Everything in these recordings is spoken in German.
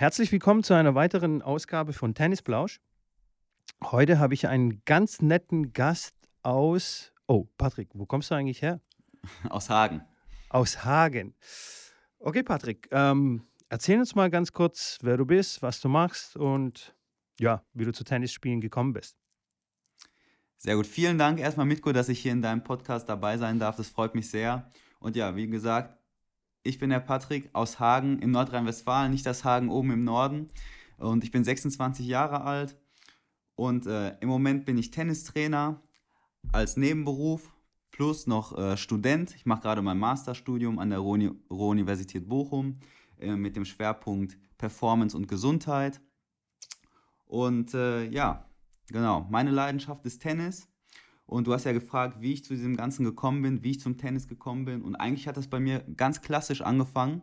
herzlich willkommen zu einer weiteren Ausgabe von Tennisblausch. Heute habe ich einen ganz netten Gast aus. Oh, Patrick, wo kommst du eigentlich her? Aus Hagen. Aus Hagen. Okay, Patrick, ähm, erzähl uns mal ganz kurz, wer du bist, was du machst und ja, wie du zu Tennisspielen gekommen bist. Sehr gut. Vielen Dank erstmal, Mitko, dass ich hier in deinem Podcast dabei sein darf. Das freut mich sehr. Und ja, wie gesagt, ich bin der Patrick aus Hagen in Nordrhein-Westfalen, nicht das Hagen oben im Norden. Und ich bin 26 Jahre alt. Und äh, im Moment bin ich Tennistrainer als Nebenberuf plus noch äh, Student. Ich mache gerade mein Masterstudium an der Ruhr-Universität Bochum äh, mit dem Schwerpunkt Performance und Gesundheit. Und äh, ja, genau, meine Leidenschaft ist Tennis. Und du hast ja gefragt, wie ich zu diesem Ganzen gekommen bin, wie ich zum Tennis gekommen bin. Und eigentlich hat das bei mir ganz klassisch angefangen.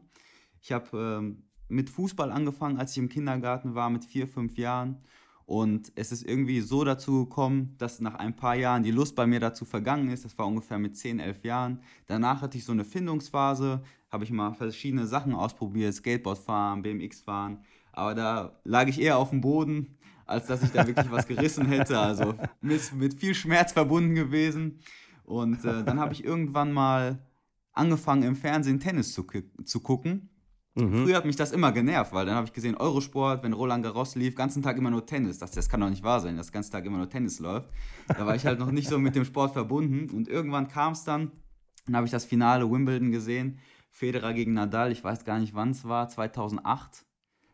Ich habe ähm, mit Fußball angefangen, als ich im Kindergarten war, mit vier, fünf Jahren. Und es ist irgendwie so dazu gekommen, dass nach ein paar Jahren die Lust bei mir dazu vergangen ist. Das war ungefähr mit 10, 11 Jahren. Danach hatte ich so eine Findungsphase, habe ich mal verschiedene Sachen ausprobiert, Skateboard fahren, BMX fahren. Aber da lag ich eher auf dem Boden, als dass ich da wirklich was gerissen hätte. Also mit, mit viel Schmerz verbunden gewesen. Und äh, dann habe ich irgendwann mal angefangen, im Fernsehen Tennis zu, zu gucken. Mhm. Früher hat mich das immer genervt, weil dann habe ich gesehen, Eurosport, wenn Roland Garros lief, ganzen Tag immer nur Tennis. Das, das kann doch nicht wahr sein, dass ganzen Tag immer nur Tennis läuft. Da war ich halt noch nicht so mit dem Sport verbunden. Und irgendwann kam es dann, dann habe ich das Finale Wimbledon gesehen. Federer gegen Nadal, ich weiß gar nicht, wann es war, 2008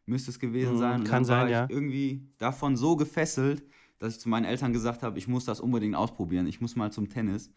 müsste es gewesen mhm, sein. Und kann sein, ja. irgendwie davon so gefesselt, dass ich zu meinen Eltern gesagt habe, ich muss das unbedingt ausprobieren, ich muss mal zum Tennis.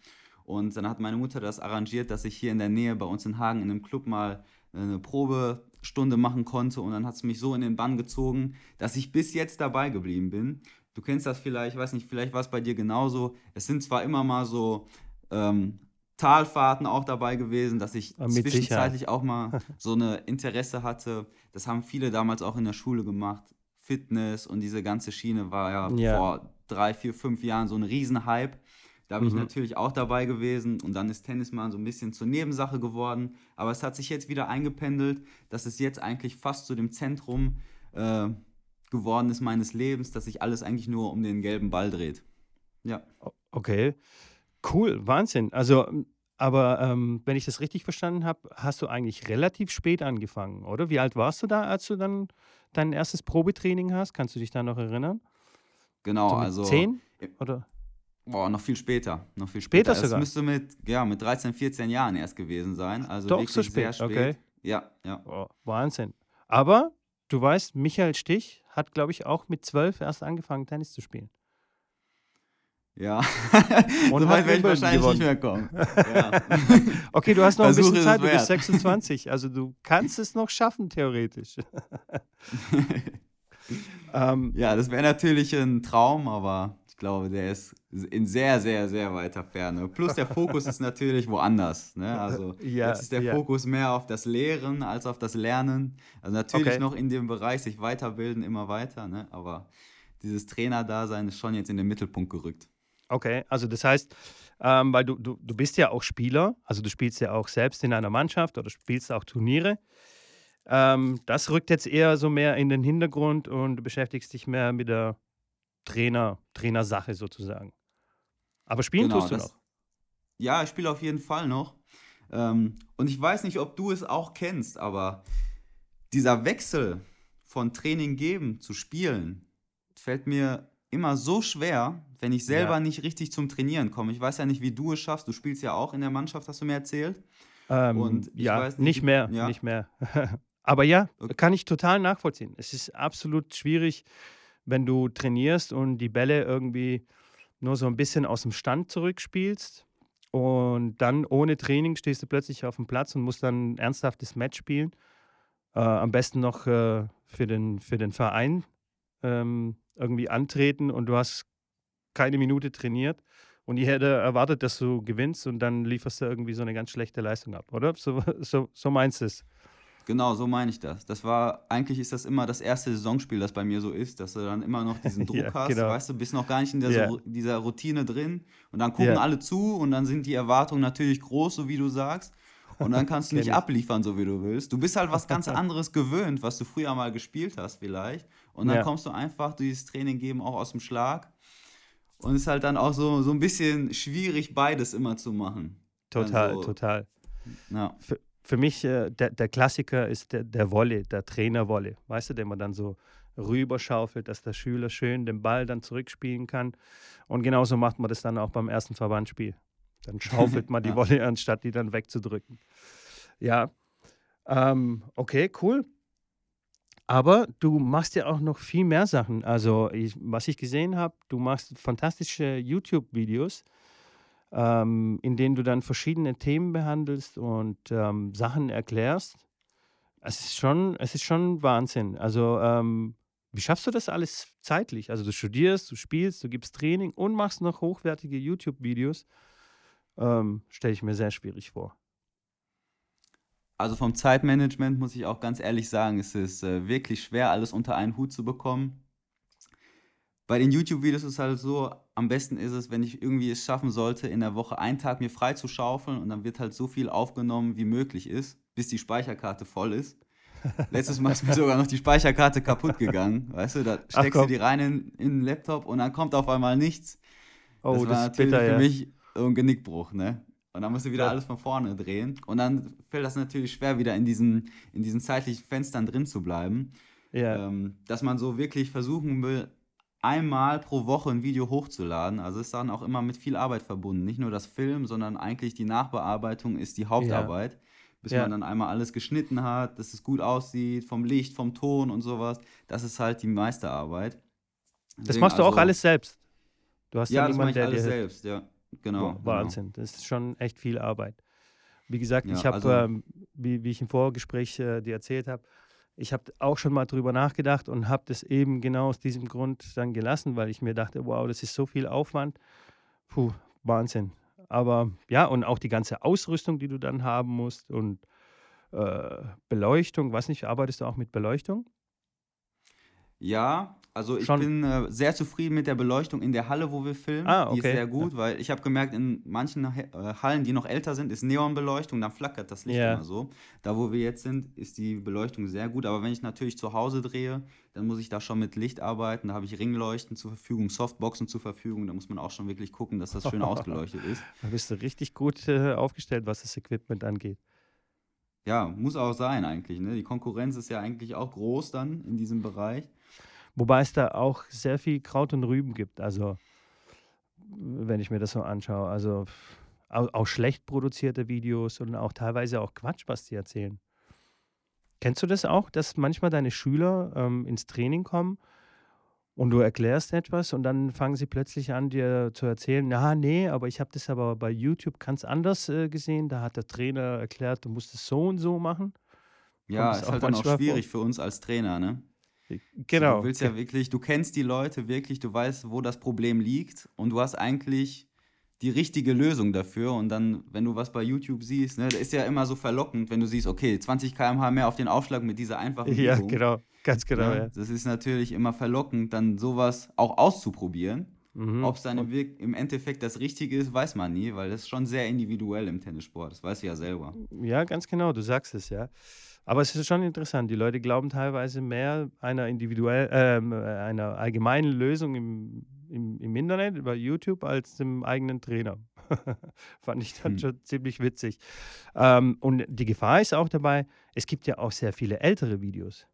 Und dann hat meine Mutter das arrangiert, dass ich hier in der Nähe bei uns in Hagen in einem Club mal eine Probestunde machen konnte. Und dann hat es mich so in den Bann gezogen, dass ich bis jetzt dabei geblieben bin. Du kennst das vielleicht, ich weiß nicht, vielleicht war es bei dir genauso. Es sind zwar immer mal so ähm, Talfahrten auch dabei gewesen, dass ich Mit zwischenzeitlich Sicherheit. auch mal so eine Interesse hatte. Das haben viele damals auch in der Schule gemacht. Fitness und diese ganze Schiene war ja, Ja. vor drei, vier, fünf Jahren so ein Riesenhype. Da bin ich Mhm. natürlich auch dabei gewesen und dann ist Tennis mal so ein bisschen zur Nebensache geworden. Aber es hat sich jetzt wieder eingependelt, dass es jetzt eigentlich fast zu dem Zentrum äh, geworden ist meines Lebens, dass sich alles eigentlich nur um den gelben Ball dreht. Ja. Okay, cool, Wahnsinn. Also, ähm, aber ähm, wenn ich das richtig verstanden habe, hast du eigentlich relativ spät angefangen, oder? Wie alt warst du da, als du dann dein erstes Probetraining hast? Kannst du dich da noch erinnern? Genau, So also. zehn? Oder? Boah, noch viel später. Noch viel Später später. Sogar? müsste mit, ja, mit 13, 14 Jahren erst gewesen sein. Also Doch wirklich so sehr spät, spät. okay. Ja, ja. Oh, Wahnsinn. Aber du weißt, Michael Stich hat, glaube ich, auch mit zwölf erst angefangen, Tennis zu spielen. Ja. Und so weit werde ich wahrscheinlich gewonnen. nicht mehr kommen. Ja. Okay, du hast noch ein Versuch bisschen ist Zeit, du bist wert. 26, also du kannst es noch schaffen, theoretisch. ähm, ja, das wäre natürlich ein Traum, aber ich glaube, der ist in sehr, sehr, sehr weiter Ferne. Plus der Fokus ist natürlich woanders. Ne? Also Ja, jetzt ist der ja. Fokus mehr auf das Lehren als auf das Lernen. Also natürlich Okay. noch in dem Bereich sich weiterbilden, immer weiter, ne? aber dieses Trainerdasein ist schon jetzt in den Mittelpunkt gerückt. Okay, also das heißt, ähm, weil du, du, du bist ja auch Spieler, also du spielst ja auch selbst in einer Mannschaft oder spielst auch Turniere. Ähm, das rückt jetzt eher so mehr in den Hintergrund und du beschäftigst dich mehr mit der Trainer, Trainersache sozusagen. Aber spielen Genau, tust du das- noch. Ja, ich spiele auf jeden Fall noch. Ähm, und ich weiß nicht, ob du es auch kennst, aber dieser Wechsel von Training geben zu spielen fällt mir immer so schwer, wenn ich selber Ja. nicht richtig zum Trainieren komme. Ich weiß ja nicht, wie du es schaffst. Du spielst ja auch in der Mannschaft, hast du mir erzählt. Ähm, Und ich ja, weiß nicht, nicht, mehr, ja. nicht mehr. Aber ja, Okay. kann ich total nachvollziehen. Es ist absolut schwierig, wenn du trainierst und die Bälle irgendwie nur so ein bisschen aus dem Stand zurückspielst und dann ohne Training stehst du plötzlich auf dem Platz und musst dann ein ernsthaftes Match spielen. Äh, am besten noch äh, für, den, für den Verein ähm, irgendwie antreten und du hast keine Minute trainiert und jeder erwartet, dass du gewinnst und dann lieferst du irgendwie so eine ganz schlechte Leistung ab, oder? So, so, so meinst du es. Genau, so meine ich das. Das war, eigentlich ist das immer das erste Saisonspiel, das bei mir so ist, dass du dann immer noch diesen Druck Ja, hast, genau. weißt du, bist noch gar nicht in Ja. so, dieser Routine drin und dann gucken Ja. alle zu und dann sind die Erwartungen natürlich groß, so wie du sagst. Und dann kannst du nicht ich. abliefern, so wie du willst. Du bist halt was ganz anderes gewöhnt, was du früher mal gespielt hast, vielleicht. Und dann Ja, kommst du einfach dieses Training geben auch aus dem Schlag. Und es ist halt dann auch so, so ein bisschen schwierig, beides immer zu machen. total, Also, total. ja. Für, für mich, äh, der, der Klassiker ist der, der Volley, der Trainer-Volley. Weißt du, den man dann so rüberschaufelt, dass der Schüler schön den Ball dann zurückspielen kann. Und genauso macht man das dann auch beim ersten Verbandsspiel. Dann schaufelt man die Ja. Volley, anstatt die dann wegzudrücken. Ja, ähm, okay, cool. Aber du machst ja auch noch viel mehr Sachen. Also, ich, was ich gesehen habe, du machst fantastische YouTube-Videos, ähm, in denen du dann verschiedene Themen behandelst und ähm, Sachen erklärst. Es ist schon, es ist schon Wahnsinn. Also, ähm, wie schaffst du das alles zeitlich? Also, du studierst, du spielst, du gibst Training und machst noch hochwertige YouTube-Videos. Ähm, Stelle ich mir sehr schwierig vor. Also vom Zeitmanagement muss ich auch ganz ehrlich sagen, es ist äh, wirklich schwer, alles unter einen Hut zu bekommen. Bei den YouTube-Videos ist es halt so, am besten ist es, wenn ich irgendwie es schaffen sollte, in der Woche einen Tag mir frei zu schaufeln und dann wird halt so viel aufgenommen, wie möglich ist, bis die Speicherkarte voll ist. Letztes Mal ist mir sogar noch die Speicherkarte kaputt gegangen, weißt du, da Ach steckst du komm. die rein in, in den Laptop und dann kommt auf einmal nichts. Oh, Das das, war ist natürlich bitter, für ja. mich so ein Genickbruch, ne? Und dann musst du wieder Ja. alles von vorne drehen. Und dann fällt das natürlich schwer, wieder in diesen, in diesen zeitlichen Fenstern drin zu bleiben. Ja, Ähm, dass man so wirklich versuchen will, einmal pro Woche ein Video hochzuladen. Also ist dann auch immer mit viel Arbeit verbunden. Nicht nur das Film, sondern eigentlich die Nachbearbeitung ist die Hauptarbeit. Bis Ja. man dann einmal alles geschnitten hat, dass es gut aussieht, vom Licht, vom Ton und sowas. Das ist halt die meiste Arbeit. das Deswegen machst du auch also- alles selbst. Du hast Ja, das mache ich der alles dir selbst, ja. Genau. Boah, Wahnsinn, das ist schon echt viel Arbeit. Wie gesagt, Ja, ich habe, also- ähm, wie, wie ich im Vorgespräch äh, dir erzählt habe, ich habe auch schon mal drüber nachgedacht und habe das eben genau aus diesem Grund dann gelassen, weil ich mir dachte, wow, das ist so viel Aufwand. Puh, Wahnsinn. Aber ja, und auch die ganze Ausrüstung, die du dann haben musst und äh, Beleuchtung, weiß nicht, arbeitest du auch mit Beleuchtung? Ja, also ich Schon. bin äh, sehr zufrieden mit der Beleuchtung in der Halle, wo wir filmen. Ah, Die ist okay. sehr gut, weil ich habe gemerkt, in manchen He- äh, Hallen, die noch älter sind, ist Neonbeleuchtung, dann flackert das Licht Ja. immer so. Da, wo wir jetzt sind, ist die Beleuchtung sehr gut. Aber wenn ich natürlich zu Hause drehe, dann muss ich da schon mit Licht arbeiten. Da habe ich Ringleuchten zur Verfügung, Softboxen zur Verfügung. Da muss man auch schon wirklich gucken, dass das schön ausgeleuchtet ist. Da bist du richtig gut äh, aufgestellt, was das Equipment angeht. Ja, muss auch sein eigentlich. Ne? Die Konkurrenz ist ja eigentlich auch groß dann in diesem Bereich. Wobei es da auch sehr viel Kraut und Rüben gibt. Also, wenn ich mir das so anschaue. Also, auch, auch schlecht produzierte Videos und auch teilweise auch Quatsch, was die erzählen. Kennst du das auch, dass manchmal deine Schüler ähm, ins Training kommen und du erklärst etwas und dann fangen sie plötzlich an, dir zu erzählen, na, nee, aber ich habe das aber bei YouTube ganz anders äh, gesehen. Da hat der Trainer erklärt, du musst es so und so machen. Ja, das ist auch halt dann auch manchmal vor? schwierig für uns als Trainer, ne? Genau. Du willst ja wirklich, du kennst die Leute wirklich, du weißt, wo das Problem liegt und du hast eigentlich die richtige Lösung dafür. Und dann, wenn du was bei YouTube siehst, ne, da ist ja immer so verlockend, wenn du siehst, okay, 20 km/h mehr auf den Aufschlag mit dieser einfachen ja, Übung. genau. Ganz genau, ne? ja. Das ist natürlich immer verlockend, dann sowas auch auszuprobieren. Mhm. Ob es dann im, im Endeffekt das Richtige ist, weiß man nie, weil das ist schon sehr individuell im Tennissport. Das weißt du ja selber. Ja, ganz genau, du sagst es, ja. Aber es ist schon interessant. Die Leute glauben teilweise mehr einer individuell, ähm, äh, einer allgemeinen Lösung im, im, im Internet, über YouTube, als dem eigenen Trainer. Fand ich dann Hm. schon ziemlich witzig. Ähm, und die Gefahr ist auch dabei, es gibt ja auch sehr viele ältere Videos.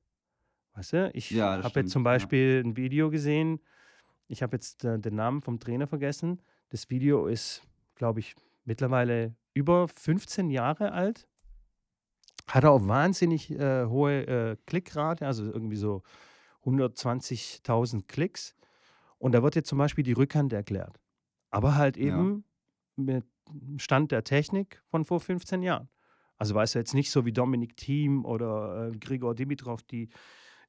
Weißt du, ich Ja, habe jetzt zum ja. Beispiel ein Video gesehen, ich habe jetzt äh, den Namen vom Trainer vergessen. Das Video ist, glaube ich, mittlerweile über 15 Jahre alt. Hat auch wahnsinnig äh, hohe äh, Klickrate, also irgendwie so 120.000 Klicks. Und da wird jetzt zum Beispiel die Rückhand erklärt. Aber halt Ja. eben mit Stand der Technik von vor 15 Jahren. Also weißt du jetzt nicht so wie Dominik Thiem oder äh, Grigor Dimitrov, die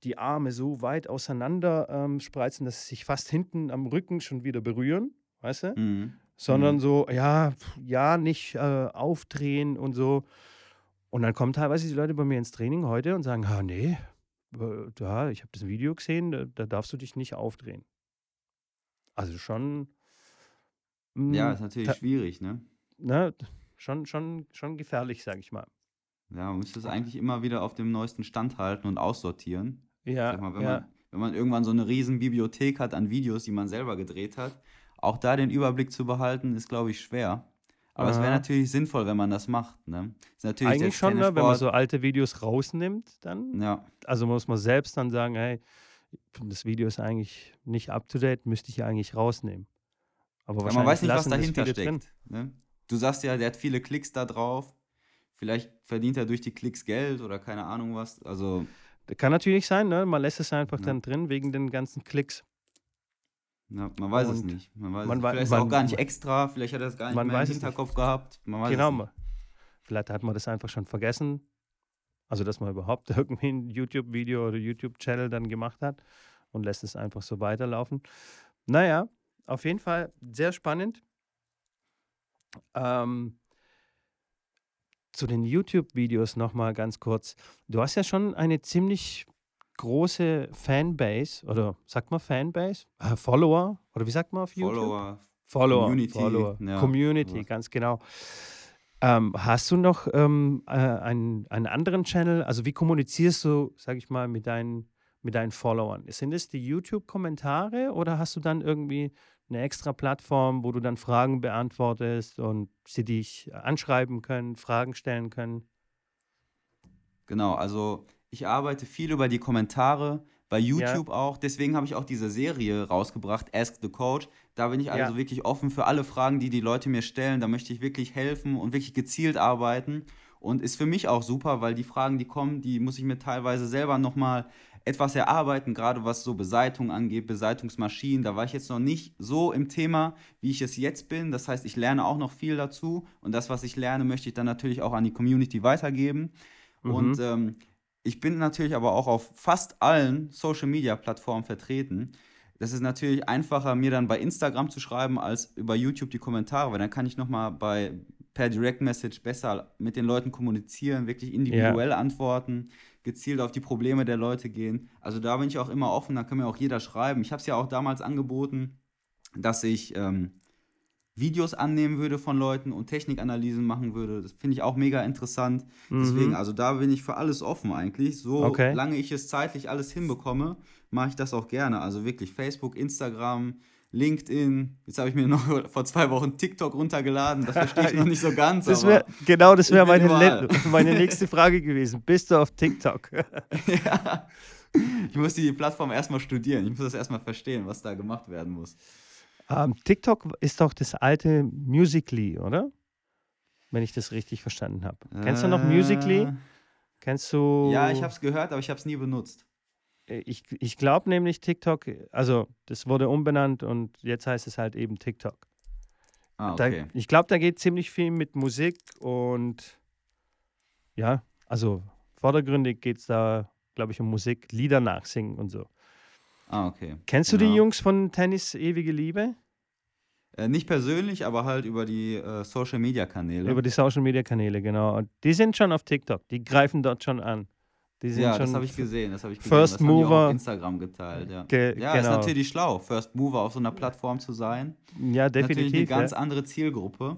die Arme so weit auseinander ähm, spreizen, dass sie sich fast hinten am Rücken schon wieder berühren, weißt du? Mhm. sondern Mhm. so, ja, ja, nicht äh, aufdrehen und so. Und dann kommen teilweise die Leute bei mir ins Training heute und sagen, ah, nee, äh, da, ich habe das Video gesehen, da, da darfst du dich nicht aufdrehen. Also schon, Ja, mm, ist natürlich schwierig, ne? ne, schon, schon, schon gefährlich, sage ich mal. Ja, man müsste es eigentlich immer wieder auf dem neuesten Stand halten und aussortieren. Ja, Sag mal, wenn, ja. man, wenn man irgendwann so eine riesen Bibliothek hat an Videos, die man selber gedreht hat, auch da den Überblick zu behalten, ist, glaube ich, schwer. Aber es wäre natürlich sinnvoll, wenn man das macht. Ne? Ist natürlich Eigentlich schon, ne, wenn man so alte Videos rausnimmt, dann. Ja, Also muss man selbst dann sagen, hey, das Video ist eigentlich nicht up to date, müsste ich ja eigentlich rausnehmen. Aber Ja, wahrscheinlich man weiß nicht, was dahinter steckt. Ne? Du sagst ja, der hat viele Klicks da drauf. Vielleicht verdient er durch die Klicks Geld oder keine Ahnung was. Also, Das kann natürlich sein, ne? Man lässt es einfach Ja. dann drin wegen den ganzen Klicks. Ja, man weiß es Und nicht. Man weiß man es. Vielleicht ist er auch man- gar nicht extra. Vielleicht hat er es gar nicht man mehr im es. Hinterkopf gehabt. Man genau. es Vielleicht hat man das einfach schon vergessen. Also, dass man überhaupt irgendwie ein YouTube-Video oder YouTube-Channel dann gemacht hat und lässt es einfach so weiterlaufen. Naja, auf jeden Fall sehr spannend. Ähm, zu den YouTube-Videos nochmal ganz kurz. Du hast ja schon eine ziemlich große Fanbase oder sagt man Fanbase? Äh, Follower? Oder wie sagt man auf YouTube? Follower. Follower. Community, Follower. ja, Community, ganz genau. Ähm, hast du noch ähm, äh, einen, einen anderen Channel? Also wie kommunizierst du, sag ich mal, mit deinen, mit deinen Followern? Sind es die YouTube-Kommentare oder hast du dann irgendwie eine extra Plattform, wo du dann Fragen beantwortest und sie dich anschreiben können, Fragen stellen können? Genau, also ich arbeite viel über die Kommentare, bei YouTube auch. Deswegen habe ich auch diese Serie rausgebracht, Ask the Coach. Da bin ich also Ja. wirklich offen für alle Fragen, die die Leute mir stellen. Da möchte ich wirklich helfen und wirklich gezielt arbeiten. Und ist für mich auch super, weil die Fragen, die kommen, die muss ich mir teilweise selber nochmal etwas erarbeiten, gerade was so Beseitung angeht, Beseitungsmaschinen. Da war ich jetzt noch nicht so im Thema, wie ich es jetzt bin. Das heißt, ich lerne auch noch viel dazu. Und das, was ich lerne, möchte ich dann natürlich auch an die Community weitergeben. Und Mhm. ähm, ich bin natürlich aber auch auf fast allen Social-Media-Plattformen vertreten. Das ist natürlich einfacher, mir dann bei Instagram zu schreiben, als über YouTube die Kommentare, weil dann kann ich nochmal bei per Direct Message besser mit den Leuten kommunizieren, wirklich individuell antworten, gezielt auf die Probleme der Leute gehen. Also da bin ich auch immer offen, da kann mir auch jeder schreiben. Ich habe es ja auch damals angeboten, dass ich ähm, Videos annehmen würde von Leuten und Technikanalysen machen würde. Das finde ich auch mega interessant. Deswegen, Mhm. also da bin ich für alles offen eigentlich. So Okay. lange ich es zeitlich alles hinbekomme, mache ich das auch gerne. Also wirklich Facebook, Instagram, LinkedIn. Jetzt habe ich mir noch vor zwei Wochen TikTok runtergeladen. Das verstehe ich noch nicht so ganz. Das wär, genau, das wäre meine, meine nächste Frage gewesen. Bist du auf TikTok? ja. Ich muss die Plattform erstmal studieren. Ich muss das erstmal verstehen, was da gemacht werden muss. Ähm, TikTok ist doch das alte Musically, oder? Wenn ich das richtig verstanden habe. Kennst du noch Musically? Äh, Kennst du? Ja, ich habe es gehört, aber ich habe es nie benutzt. Äh, Ich, ich glaube nämlich TikTok, also das wurde umbenannt und jetzt heißt es halt eben TikTok. Ah, Da, okay. ich glaube, da geht ziemlich viel mit Musik und ja, also vordergründig geht es da, glaube ich, um Musik, Lieder nachsingen und so. Ah, okay. Kennst du die Ja. Jungs von Tennis Ewige Liebe? Äh, nicht persönlich, aber halt über die äh, Social-Media-Kanäle. Über die Social Media Kanäle, genau. Und die sind schon auf TikTok, die greifen dort schon an. Die sind ja, schon das habe ich gesehen. Das habe ich gesehen. First das Mover. auf Instagram geteilt. Ja, Ge ja ist genau. natürlich schlau, First Mover auf so einer Plattform zu sein. Ja, Natürlich eine definitiv. ganz ja. andere Zielgruppe.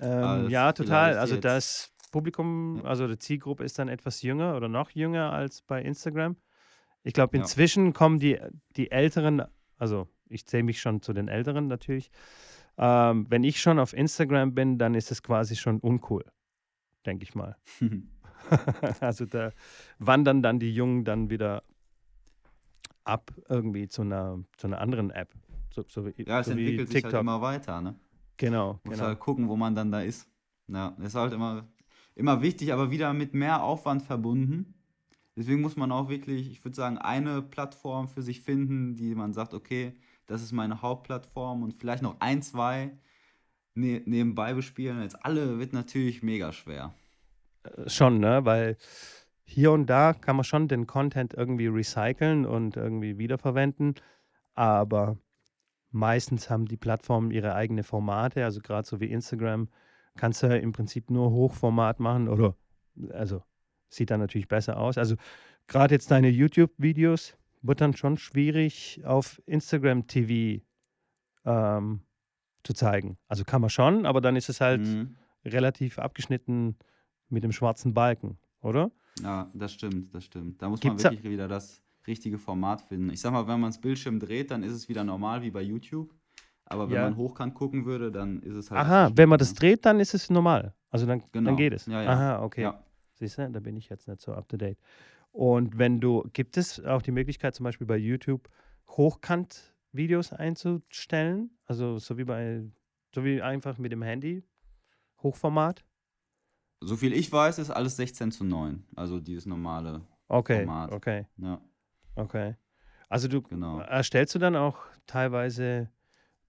Ähm, ja, total. Also das Publikum, also die Zielgruppe ist dann etwas jünger oder noch jünger als bei Instagram. Ich glaube, inzwischen kommen die, die Älteren, also ich zähle mich schon zu den Älteren natürlich. Ähm, wenn ich schon auf Instagram bin, dann ist es quasi schon uncool, denke ich mal. also da wandern dann die Jungen dann wieder ab irgendwie zu einer, zu einer anderen App. So, so wie, ja, es so entwickelt sich halt immer weiter. Ne? genau, Muss genau. halt gucken, wo man dann da ist. Ja, ist halt immer, immer wichtig, aber wieder mit mehr Aufwand verbunden. Deswegen muss man auch wirklich, ich würde sagen, eine Plattform für sich finden, die man sagt, okay, das ist meine Hauptplattform und vielleicht noch ein, zwei ne nebenbei bespielen. Jetzt alle wird natürlich mega schwer. Schon, ne? Weil hier und da kann man schon den Content irgendwie recyceln und irgendwie wiederverwenden, aber meistens haben die Plattformen ihre eigenen Formate, also gerade so wie Instagram, kannst du im Prinzip nur Hochformat machen oder also sieht dann natürlich besser aus. Also gerade jetzt deine YouTube-Videos wird dann schon schwierig auf Instagram TV ähm, zu zeigen. Also kann man schon, aber dann ist es halt Mhm. relativ abgeschnitten mit dem schwarzen Balken, oder? Ja, das stimmt, das stimmt. Da muss Gibt's man da- wirklich wieder das richtige Format finden. Ich sag mal, wenn man das Bildschirm dreht, dann ist es wieder normal wie bei YouTube. Aber wenn Ja. man hochkant gucken würde, dann ist es halt. Aha, wenn man das abgeschnitten, dreht, dann ist es normal. Also dann, Genau. dann geht es. Ja, ja. Aha, okay. Siehst du, da bin ich jetzt nicht so up to date. Und wenn du, gibt es auch die Möglichkeit, zum Beispiel bei YouTube Hochkant-Videos einzustellen? Also so wie bei, so wie einfach mit dem Handy, Hochformat? So viel ich weiß, ist alles 16 zu 9. Also dieses normale. Okay, Format. okay, Ja, okay. Also du genau. erstellst du dann auch teilweise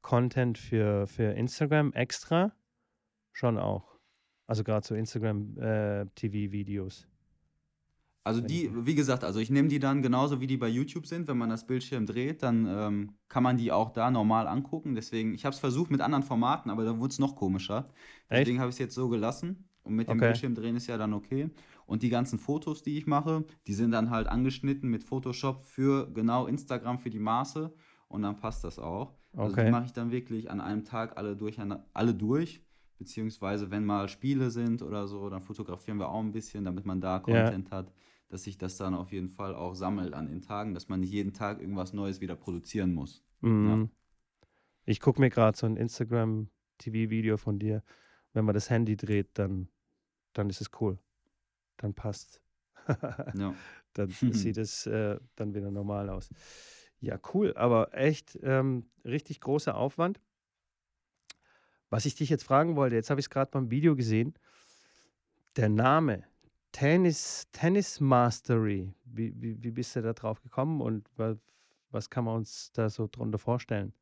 Content für, für Instagram extra? Schon auch. Also gerade so Instagram äh, TV-Videos. Also die, wie gesagt, also ich nehme die dann genauso wie die bei YouTube sind. Wenn man das Bildschirm dreht, dann ähm, kann man die auch da normal angucken. Deswegen, ich habe es versucht mit anderen Formaten, aber da wurde es noch komischer. Deswegen habe ich es jetzt so gelassen. Und mit dem Okay. Bildschirm drehen ist ja dann okay. Und die ganzen Fotos, die ich mache, die sind dann halt angeschnitten mit Photoshop für genau Instagram für die Maße. Und dann passt das auch. Also die Okay. mache ich dann wirklich an einem Tag alle durch, alle durch. Beziehungsweise wenn mal Spiele sind oder so, dann fotografieren wir auch ein bisschen, damit man da Ja. Content hat, dass sich das dann auf jeden Fall auch sammelt an den Tagen, dass man nicht jeden Tag irgendwas Neues wieder produzieren muss. Mhm. Ich gucke mir gerade so ein Instagram-TV-Video von dir. Wenn man das Handy dreht, dann, dann ist es cool. Dann passt. Ja. dann sieht es äh, dann wieder normal aus. Ja, cool, aber echt ähm, richtig großer Aufwand. Was ich dich jetzt fragen wollte, jetzt habe ich es gerade beim Video gesehen. Der Name Tennis, Tennis Mastery, wie, wie, wie bist du da drauf gekommen und was, was kann man uns da so drunter vorstellen?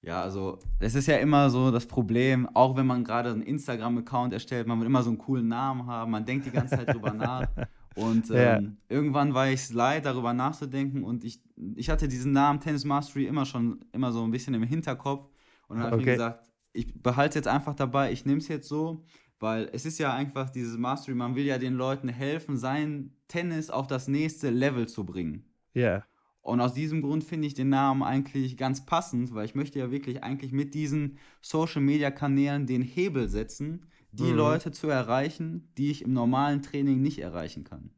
Ja, also es ist ja immer so das Problem, auch wenn man gerade einen Instagram-Account erstellt, man will immer so einen coolen Namen haben, man denkt die ganze Zeit drüber nach. Und Ja. ähm, irgendwann war ich es leid, darüber nachzudenken und ich, ich hatte diesen Namen Tennis Mastery immer schon immer so ein bisschen im Hinterkopf und dann habe ich Okay. mir gesagt, ich behalte es jetzt einfach dabei, ich nehme es jetzt so, weil es ist ja einfach dieses Mastery, man will ja den Leuten helfen, sein Tennis auf das nächste Level zu bringen. Ja, Und aus diesem Grund finde ich den Namen eigentlich ganz passend, weil ich möchte ja wirklich eigentlich mit diesen Social-Media-Kanälen den Hebel setzen, die Mhm. Leute zu erreichen, die ich im normalen Training nicht erreichen kann.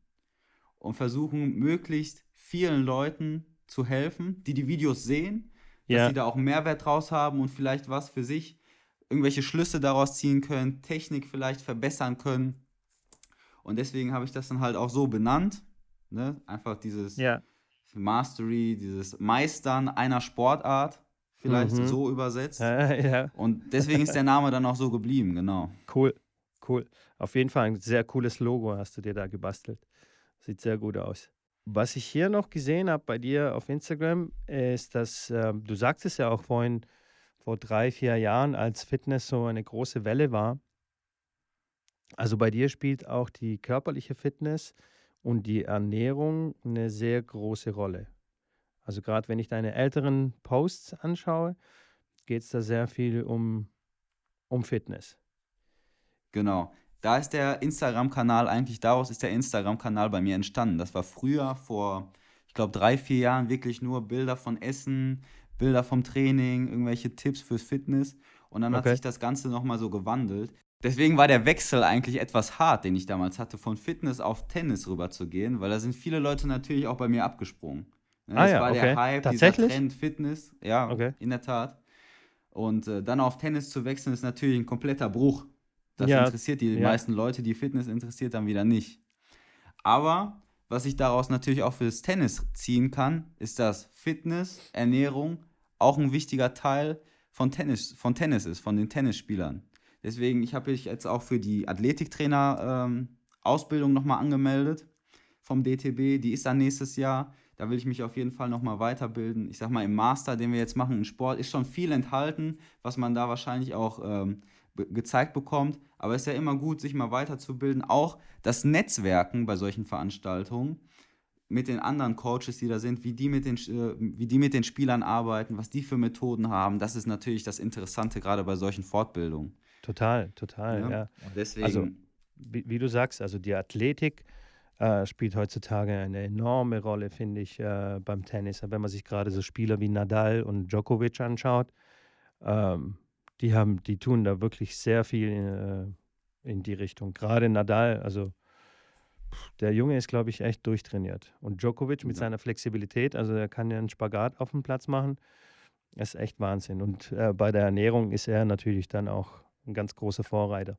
Und versuchen, möglichst vielen Leuten zu helfen, die die Videos sehen, dass ja, sie da auch einen Mehrwert draus haben und vielleicht was für sich, irgendwelche Schlüsse daraus ziehen können, Technik vielleicht verbessern können. Und deswegen habe ich das dann halt auch so benannt. Ne? Einfach dieses ja, Mastery, dieses Meistern einer Sportart, vielleicht Mhm. so übersetzt. ja. Und deswegen ist der Name dann auch so geblieben, genau. Cool, cool. Auf jeden Fall ein sehr cooles Logo hast du dir da gebastelt. Sieht sehr gut aus. Was ich hier noch gesehen habe bei dir auf Instagram, ist, dass ähm, du sagtest ja auch vorhin, vor drei, vier Jahren, als Fitness so eine große Welle war. Also bei dir spielt auch die körperliche Fitness und die Ernährung eine sehr große Rolle. Also gerade wenn ich deine älteren Posts anschaue, geht es da sehr viel um, um Fitness. Genau. Da ist der Instagram-Kanal eigentlich, daraus ist der Instagram-Kanal bei mir entstanden. Das war früher, vor, ich glaube, drei, vier Jahren, wirklich nur Bilder von Essen, Bilder vom Training, irgendwelche Tipps fürs Fitness. Und dann hat Okay. sich das Ganze nochmal so gewandelt. Deswegen war der Wechsel eigentlich etwas hart, den ich damals hatte, von Fitness auf Tennis rüber zu gehen, weil da sind viele Leute natürlich auch bei mir abgesprungen. Ne, Ah das ja, war okay. der Hype, Tatsächlich? dieser Trend Fitness. Ja, Okay. in der Tat. Und äh, dann auf Tennis zu wechseln, ist natürlich ein kompletter Bruch. Das Ja, interessiert die ja. meisten Leute, die Fitness interessiert dann wieder nicht. Aber was ich daraus natürlich auch fürs Tennis ziehen kann, ist, dass Fitness, Ernährung auch ein wichtiger Teil von Tennis, von Tennis ist, von den Tennisspielern. Deswegen, ich habe mich jetzt auch für die Athletiktrainer-Ausbildung nochmal angemeldet vom DTB. Die ist dann nächstes Jahr. Da will ich mich auf jeden Fall nochmal weiterbilden. Ich sag mal, im Master, den wir jetzt machen im Sport, ist schon viel enthalten, was man da wahrscheinlich auch ähm, gezeigt bekommt. Aber es ist ja immer gut, sich mal weiterzubilden. Auch das Netzwerken bei solchen Veranstaltungen mit den anderen Coaches, die da sind, wie die mit den, äh, wie die mit den Spielern arbeiten, was die für Methoden haben. Das ist natürlich das Interessante, gerade bei solchen Fortbildungen. Total, total, ja. Und deswegen, Also, Wie, wie du sagst, also die Athletik äh, spielt heutzutage eine enorme Rolle, finde ich, äh, beim Tennis. Wenn man sich gerade so Spieler wie Nadal und Djokovic anschaut, ähm, die haben, die tun da wirklich sehr viel in, äh, in die Richtung. Gerade Nadal, also der Junge ist, glaube ich, echt durchtrainiert. Und Djokovic mit ja. seiner Flexibilität, also er kann ja einen Spagat auf dem Platz machen. Ist echt Wahnsinn. Und äh, bei der Ernährung ist er natürlich dann auch ein ganz großer Vorreiter.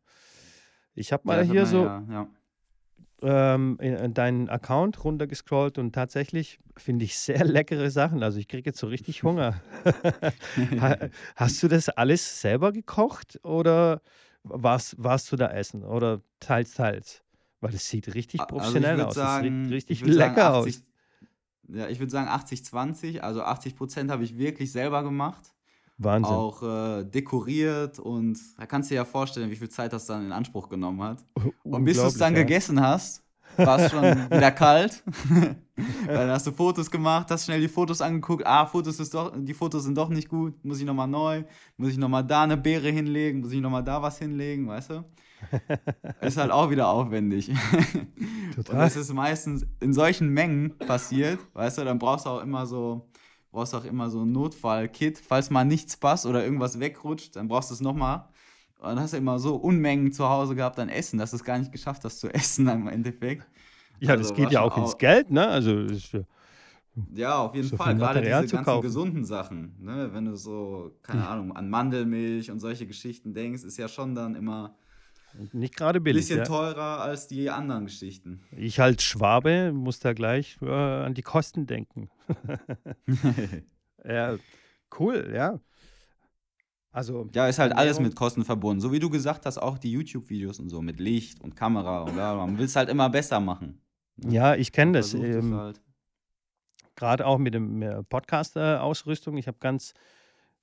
Ich habe mal ja, hier so ja, ähm, in, in deinen Account runtergescrollt und tatsächlich finde ich sehr leckere Sachen. Also ich kriege jetzt so richtig Hunger. Hast du das alles selber gekocht oder warst, warst du da essen? Oder teils, teils? Weil es sieht richtig also professionell also aus. Sagen, es sieht richtig lecker 80, aus. Ja, ich würde sagen 80-20. Also 80 Prozent habe ich wirklich selber gemacht. Wahnsinn. Auch äh, dekoriert und da kannst du dir ja vorstellen, wie viel Zeit das dann in Anspruch genommen hat. Und bis du es dann ja. gegessen hast, war es schon wieder kalt. Weil dann hast du Fotos gemacht, hast schnell die Fotos angeguckt. Ah, Fotos ist doch, die Fotos sind doch nicht gut. Muss ich nochmal neu? Muss ich nochmal da eine Beere hinlegen? Muss ich nochmal da was hinlegen? Weißt du? ist halt auch wieder aufwendig. Total. Und das ist meistens in solchen Mengen passiert, weißt du, dann brauchst du auch immer so, brauchst auch immer so ein Notfall-Kit, falls mal nichts passt oder irgendwas wegrutscht, dann brauchst du es nochmal. Und dann hast du immer so Unmengen zu Hause gehabt an Essen, dass du es gar nicht geschafft hast zu essen im Endeffekt. Ja, also, das geht ja auch ins Geld, ne? Also ist ja, auf jeden so Fall. Gerade diese ganzen kaufen. gesunden Sachen, ne? Wenn du so, keine Ahnung, an Mandelmilch und solche Geschichten denkst, ist ja schon dann immer nicht gerade billig. Bisschen ja. teurer als die anderen Geschichten. Ich als Schwabe muss da gleich äh, an die Kosten denken. ja, cool, ja. Also, ja, ist halt alles mit Kosten verbunden. So wie du gesagt hast, auch die YouTube-Videos und so mit Licht und Kamera und bla, man will es halt immer besser machen. Ne? Ja, ich kenne das. Ähm, halt. Gerade auch mit dem Podcast-Ausrüstung. Ich habe ganz,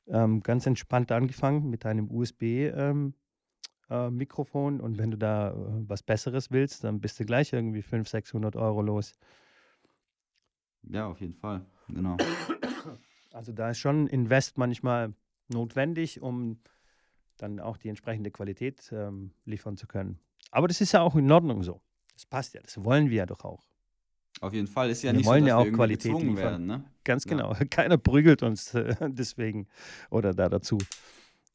ähm, ganz entspannt angefangen mit einem USB. Äh, Mikrofon und wenn du da äh, was Besseres willst, dann bist du gleich irgendwie 500, 600 Euro los. Ja, auf jeden Fall, genau. Also da ist schon Invest manchmal notwendig, um dann auch die entsprechende Qualität ähm, liefern zu können. Aber das ist ja auch in Ordnung so. Das passt ja, das wollen wir ja doch auch. Auf jeden Fall ist ja wir nicht wollen so, dass ja auch wir Qualität liefern. werden. Ne? Ganz genau. Ja. Keiner prügelt uns äh, deswegen oder da dazu.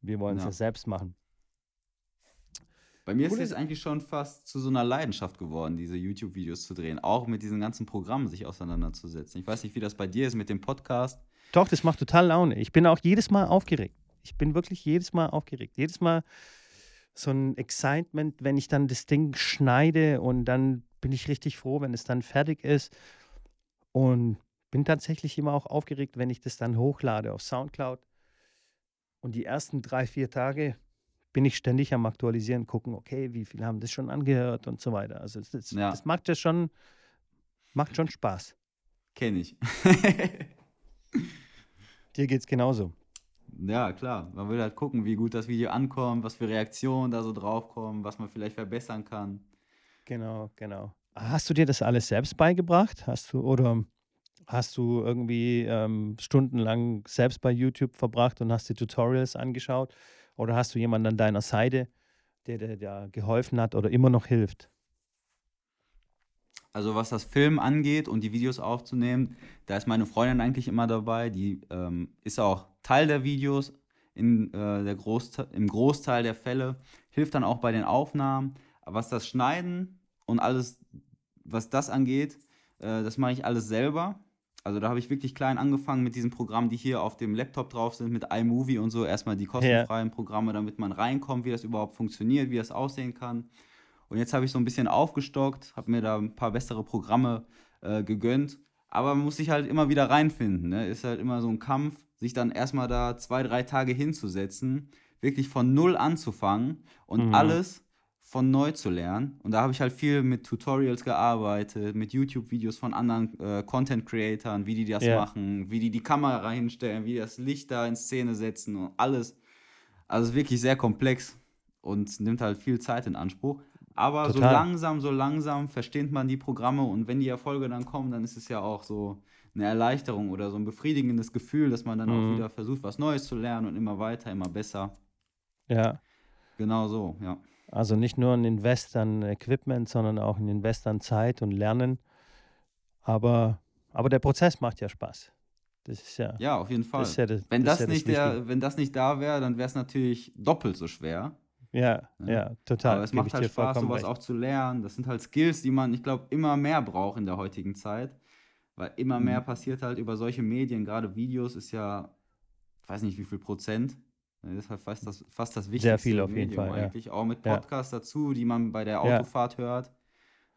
Wir wollen es ja. ja selbst machen. Bei mir ist es eigentlich schon fast zu so einer Leidenschaft geworden, diese YouTube-Videos zu drehen, auch mit diesen ganzen Programmen sich auseinanderzusetzen. Ich weiß nicht, wie das bei dir ist mit dem Podcast. Doch, das macht total Laune. Ich bin auch jedes Mal aufgeregt. Ich bin wirklich jedes Mal aufgeregt. Jedes Mal so ein Excitement, wenn ich dann das Ding schneide und dann bin ich richtig froh, wenn es dann fertig ist. Und bin tatsächlich immer auch aufgeregt, wenn ich das dann hochlade auf Soundcloud. Und die ersten drei, vier Tage bin ich ständig am Aktualisieren, gucken, okay, wie viele haben das schon angehört und so weiter. Also das, ja. das macht ja schon, macht schon Spaß. Kenne ich. Dir geht es genauso. Ja, klar. Man will halt gucken, wie gut das Video ankommt, was für Reaktionen da so draufkommen, was man vielleicht verbessern kann. Genau, genau. Hast du dir das alles selbst beigebracht? Hast du oder hast du irgendwie ähm, stundenlang selbst bei YouTube verbracht und hast die Tutorials angeschaut? Oder hast du jemanden an deiner Seite, der dir geholfen hat oder immer noch hilft? Also was das Film angeht und die Videos aufzunehmen, da ist meine Freundin eigentlich immer dabei. Die ähm, ist auch Teil der Videos in, äh, der Großte im Großteil der Fälle, hilft dann auch bei den Aufnahmen. Aber was das Schneiden und alles, was das angeht, äh, das mache ich alles selber. Also da habe ich wirklich klein angefangen mit diesen Programmen, die hier auf dem Laptop drauf sind, mit iMovie und so. Erstmal die kostenfreien ja. Programme, damit man reinkommt, wie das überhaupt funktioniert, wie das aussehen kann. Und jetzt habe ich so ein bisschen aufgestockt, habe mir da ein paar bessere Programme äh, gegönnt. Aber man muss sich halt immer wieder reinfinden. Ne? Ist halt immer so ein Kampf, sich dann erstmal da zwei, drei Tage hinzusetzen, wirklich von null anzufangen und mhm. alles von neu zu lernen. Und da habe ich halt viel mit Tutorials gearbeitet, mit YouTube-Videos von anderen äh, Content-Creatern, wie die das yeah. machen, wie die die Kamera hinstellen, wie die das Licht da in Szene setzen und alles. Also wirklich sehr komplex und nimmt halt viel Zeit in Anspruch. Aber Total. so langsam, so langsam versteht man die Programme und wenn die Erfolge dann kommen, dann ist es ja auch so eine Erleichterung oder so ein befriedigendes Gefühl, dass man dann mhm. auch wieder versucht, was Neues zu lernen und immer weiter, immer besser. Ja. Genau so, ja. Also nicht nur ein Invest an Equipment, sondern auch ein Invest an Zeit und Lernen. Aber, aber der Prozess macht ja Spaß. Das ist ja. Ja, auf jeden Fall. Das ja das, wenn, das, das ja nicht der, wenn das nicht da wäre, dann wäre es natürlich doppelt so schwer. Ja, Ja. ja, total. Aber es Gebe macht halt Spaß, sowas recht. auch zu lernen. Das sind halt Skills, die man, ich glaube, immer mehr braucht in der heutigen Zeit. Weil immer mehr Mhm. passiert halt über solche Medien. Gerade Videos ist ja, ich weiß nicht wie viel Prozent. Das ist halt fast das, fast das wichtigste viel auf jeden Medium Fall, ja. eigentlich. Auch mit Ja. Podcasts dazu, die man bei der Ja. Autofahrt hört.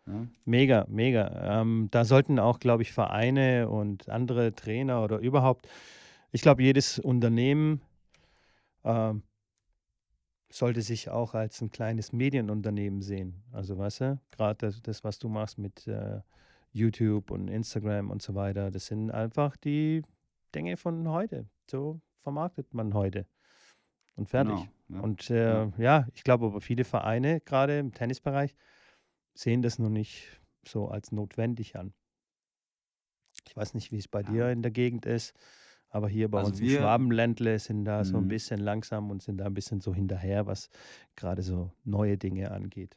Ja. Mega, mega. Ähm, da sollten auch, glaube ich, Vereine und andere Trainer oder überhaupt, ich glaube, jedes Unternehmen ähm, sollte sich auch als ein kleines Medienunternehmen sehen. Also, weißt du, gerade das, das, was du machst mit äh, YouTube und Instagram und so weiter, das sind einfach die Dinge von heute. So vermarktet man heute. Und fertig. Genau, ja. Und äh, ja. ich glaube aber viele Vereine, gerade im Tennisbereich, sehen das noch nicht so als notwendig an. Ich weiß nicht, wie es bei Ja. dir in der Gegend ist, aber hier bei Also uns im Schwabenländle sind da so ein Mhm. bisschen langsam und sind da ein bisschen so hinterher, was gerade so neue Dinge angeht.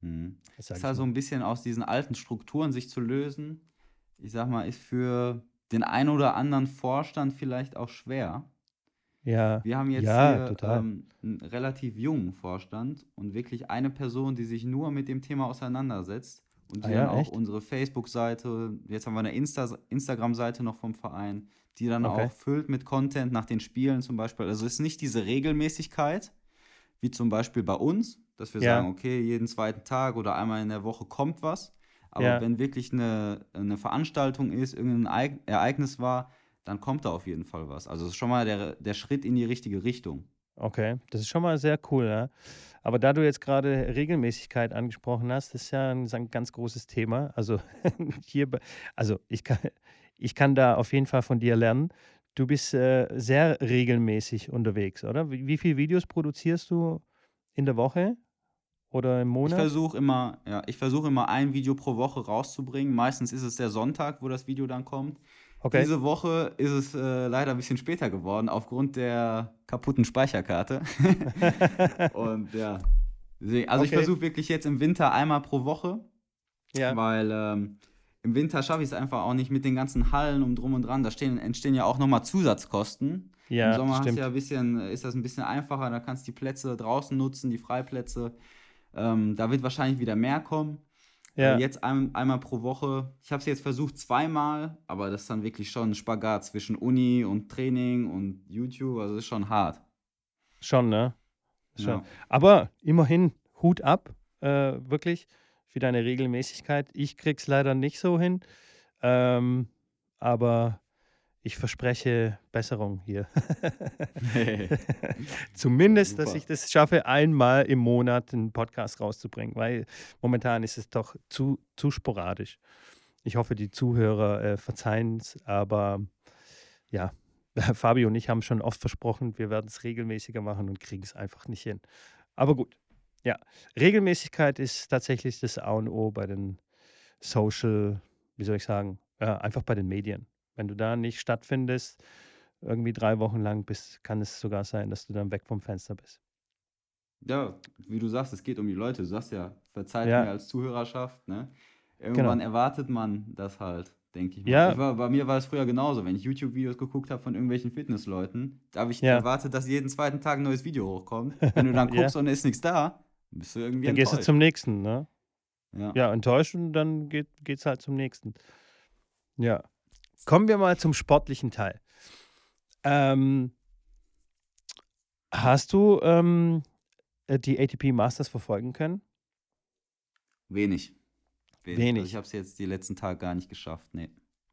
Mhm. Das ist halt so ein bisschen aus diesen alten Strukturen sich zu lösen. Ich sag mal, ist für den einen oder anderen Vorstand vielleicht auch schwer. Ja, Wir haben jetzt Ja, hier total. ähm, einen relativ jungen Vorstand und wirklich eine Person, die sich nur mit dem Thema auseinandersetzt und Ah die ja, dann auch echt? unsere Facebook-Seite, jetzt haben wir eine Insta Instagram-Seite noch vom Verein, die dann Okay. auch füllt mit Content nach den Spielen zum Beispiel. Also es ist nicht diese Regelmäßigkeit, wie zum Beispiel bei uns, dass wir Ja. sagen, okay, jeden zweiten Tag oder einmal in der Woche kommt was. Aber Ja. wenn wirklich eine, eine Veranstaltung ist, irgendein Ereig- Ereignis war, dann kommt da auf jeden Fall was. Also es ist schon mal der, der Schritt in die richtige Richtung. Okay, das ist schon mal sehr cool, ja. Aber da du jetzt gerade Regelmäßigkeit angesprochen hast, das ist ja ein, ein ganz großes Thema. Also hier, also ich kann, ich kann da auf jeden Fall von dir lernen. Du bist äh, sehr regelmäßig unterwegs, oder? Wie, wie viele Videos produzierst du in der Woche oder im Ich Monat? versuche immer, ja, ich versuche immer ein Video pro Woche rauszubringen. Meistens ist es der Sonntag, wo das Video dann kommt. Okay. Diese Woche ist es äh, leider ein bisschen später geworden, aufgrund der kaputten Speicherkarte. Und ja. Deswegen, also ich Okay. versuche wirklich jetzt im Winter einmal pro Woche, ja. weil ähm, im Winter schaffe ich es einfach auch nicht mit den ganzen Hallen und drum und dran. Da stehen, entstehen ja auch nochmal Zusatzkosten. Ja, Im Sommer stimmt. ja ein bisschen, ist das ein bisschen einfacher, da kannst du die Plätze draußen nutzen, die Freiplätze. Ähm, da wird wahrscheinlich wieder mehr kommen. Ja. Äh, jetzt ein, einmal pro Woche. Ich habe es jetzt versucht zweimal, aber das ist dann wirklich schon ein Spagat zwischen Uni und Training und YouTube. Also das ist schon hart. Schon, ne? Schon. Ja. Aber immerhin Hut ab, äh, wirklich, für deine Regelmäßigkeit. Ich krieg's leider nicht so hin, ähm, aber ich verspreche Besserung hier. Zumindest, dass Super. ich das schaffe, einmal im Monat einen Podcast rauszubringen, weil momentan ist es doch zu, zu sporadisch. Ich hoffe, die Zuhörer äh, verzeihen es, aber ja, Fabio und ich haben schon oft versprochen, wir werden es regelmäßiger machen und kriegen es einfach nicht hin. Aber gut, ja, Regelmäßigkeit ist tatsächlich das A und O bei den Social, wie soll ich sagen, ja, einfach bei den Medien. Wenn du da nicht stattfindest, irgendwie drei Wochen lang bist, kann es sogar sein, dass du dann weg vom Fenster bist. Ja, wie du sagst, es geht um die Leute. Du sagst ja, verzeiht Ja. mir als Zuhörerschaft. Ne? Irgendwann Genau. erwartet man das halt, denke ich mal. Ja. Ich war, bei mir war es früher genauso. Wenn ich YouTube-Videos geguckt habe von irgendwelchen Fitnessleuten, da habe ich Ja. erwartet, dass jeden zweiten Tag ein neues Video hochkommt. Wenn du dann Ja. guckst und es ist nichts da, bist du irgendwie Dann gehst du enttäuscht. zum nächsten, ne? ja. Ja, enttäuscht und dann geht es halt zum nächsten. Ja. Kommen wir mal zum sportlichen Teil. Ähm, hast du ähm, äh, die ATP Masters verfolgen können? Wenig. Wenig. Wenig. Also ich habe es jetzt die letzten Tage gar nicht geschafft. Nee.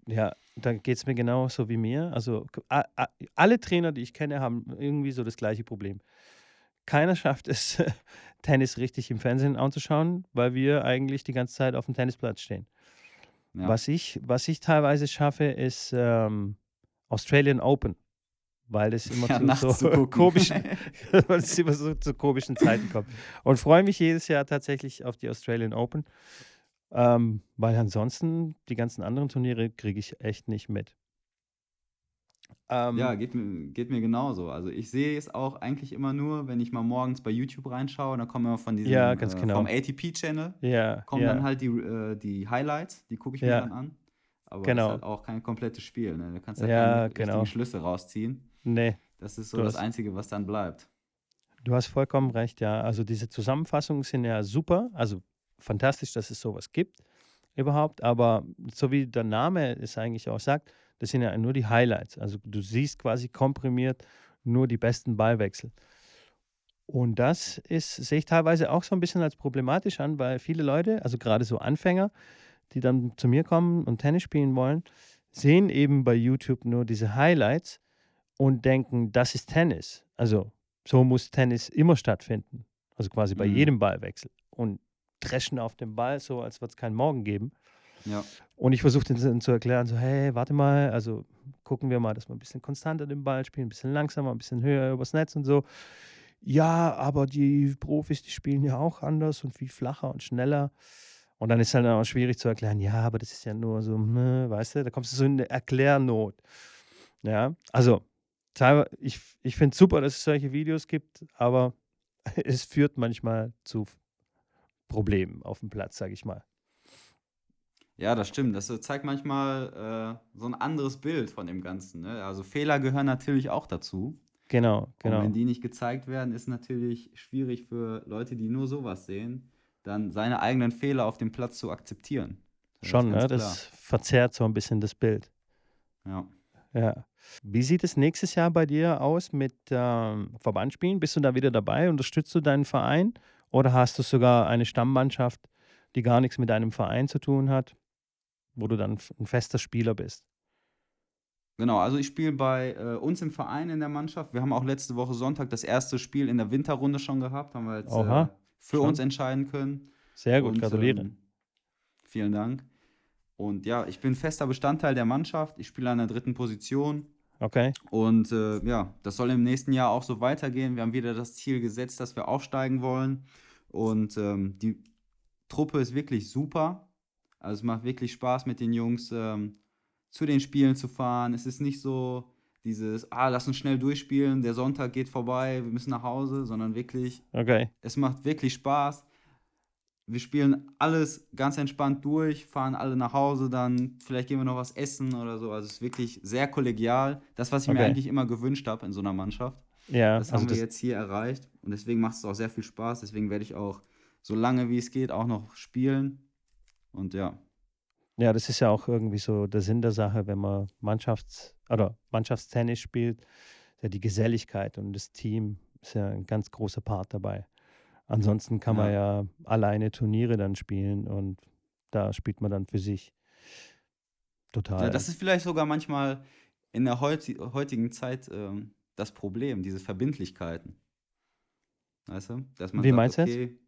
Ja, da geht es mir genauso wie mir. Also a- a- alle Trainer, die ich kenne, haben irgendwie so das gleiche Problem. Keiner schafft es, Tennis richtig im Fernsehen anzuschauen, weil wir eigentlich die ganze Zeit auf dem Tennisplatz stehen. Ja. Was, ich, was ich teilweise schaffe, ist ähm, Australian Open, weil es immer Ja, zu so komischen, weil es immer so zu komischen Zeiten kommt. Und freue mich jedes Jahr tatsächlich auf die Australian Open, ähm, weil ansonsten die ganzen anderen Turniere kriege ich echt nicht mit. Ähm, Ja, geht mir, geht mir genauso. Also ich sehe es auch eigentlich immer nur, wenn ich mal morgens bei YouTube reinschaue, dann kommen immer von diesem Ja, ganz äh, genau. vom ATP-Channel, ja, kommen ja, dann halt die, äh, die Highlights, die gucke ich mir dann an. aber Genau. ist halt auch kein komplettes Spiel. Ne? Du kannst halt Ja, keine genau. richtigen Schlüsse rausziehen. Nee, Das ist so das hast- Einzige, was dann bleibt. du hast vollkommen recht, ja. Also diese Zusammenfassungen sind ja super, also fantastisch, dass es sowas gibt überhaupt, aber so wie der Name es eigentlich auch sagt, das sind ja nur die Highlights. Also du siehst quasi komprimiert nur die besten Ballwechsel. Und das ist, sehe ich teilweise auch so ein bisschen als problematisch an, weil viele Leute, also gerade so Anfänger, die dann zu mir kommen und Tennis spielen wollen, sehen eben bei YouTube nur diese Highlights und denken, das ist Tennis. Also so muss Tennis immer stattfinden. Also quasi bei Mhm. jedem Ballwechsel. Und dreschen auf dem Ball, so als würde es keinen Morgen geben. Ja. Und ich versuche denen zu erklären, so, hey, warte mal, also gucken wir mal, dass wir ein bisschen konstanter den Ball spielen, ein bisschen langsamer, ein bisschen höher übers Netz und so. Ja, aber die Profis, die spielen ja auch anders und viel flacher und schneller. Und dann ist halt auch schwierig zu erklären, ja, aber das ist ja nur so, hm, weißt du, da kommst du so in eine Erklärnot. Ja, also ich, ich finde es super, dass es solche Videos gibt, aber es führt manchmal zu Problemen auf dem Platz, sage ich mal. Ja, das stimmt. Das äh, zeigt manchmal äh, so ein anderes Bild von dem Ganzen. Ne? Also Fehler gehören natürlich auch dazu. Genau, Und genau. wenn die nicht gezeigt werden, ist natürlich schwierig für Leute, die nur sowas sehen, dann seine eigenen Fehler auf dem Platz zu akzeptieren. Das Schon, ne? Das verzerrt so ein bisschen das Bild. klar. Ja. Wie sieht es nächstes Jahr bei dir aus mit ähm, Verbandsspielen? Bist du da wieder dabei? Unterstützt du deinen Verein? Oder hast du sogar eine Stammmannschaft, die gar nichts mit deinem Verein zu tun hat, wo du dann ein fester Spieler bist? Genau, also ich spiele bei äh, uns im Verein in der Mannschaft. Wir haben auch letzte Woche Sonntag das erste Spiel in der Winterrunde schon gehabt, haben wir jetzt äh, für schon? uns entscheiden können. Sehr gut, Und, gratuliere. ähm, vielen Dank. Und ja, ich bin fester Bestandteil der Mannschaft. Ich spiele an der dritten Position. Okay, Und äh, ja, das soll im nächsten Jahr auch so weitergehen. Wir haben wieder das Ziel gesetzt, dass wir aufsteigen wollen. Und ähm, die Truppe ist wirklich super. Also es macht wirklich Spaß mit den Jungs ähm, zu den Spielen zu fahren. Es ist nicht so dieses, ah, lass uns schnell durchspielen, der Sonntag geht vorbei, wir müssen nach Hause, sondern wirklich, okay. es macht wirklich Spaß. Wir spielen alles ganz entspannt durch, fahren alle nach Hause, dann vielleicht gehen wir noch was essen oder so. Also es ist wirklich sehr kollegial. Das, was ich mir Okay. eigentlich immer gewünscht habe in so einer Mannschaft. Ja, Das also haben wir das, jetzt hier erreicht und deswegen macht es auch sehr viel Spaß. Deswegen werde ich auch so lange wie es geht auch noch spielen. Und ja, ja, das ist ja auch irgendwie so der Sinn der Sache, wenn man Mannschafts- oder Mannschaftstennis spielt. Ja, die Geselligkeit und das Team ist ja ein ganz großer Part dabei. Ansonsten kann man ja alleine Turniere dann spielen und da spielt man dann für sich. Total. Ja, das ist vielleicht sogar manchmal in der heuti heutigen Zeit ähm, das Problem, diese Verbindlichkeiten. Weißt du? Dass man Wie sagt, meinst okay,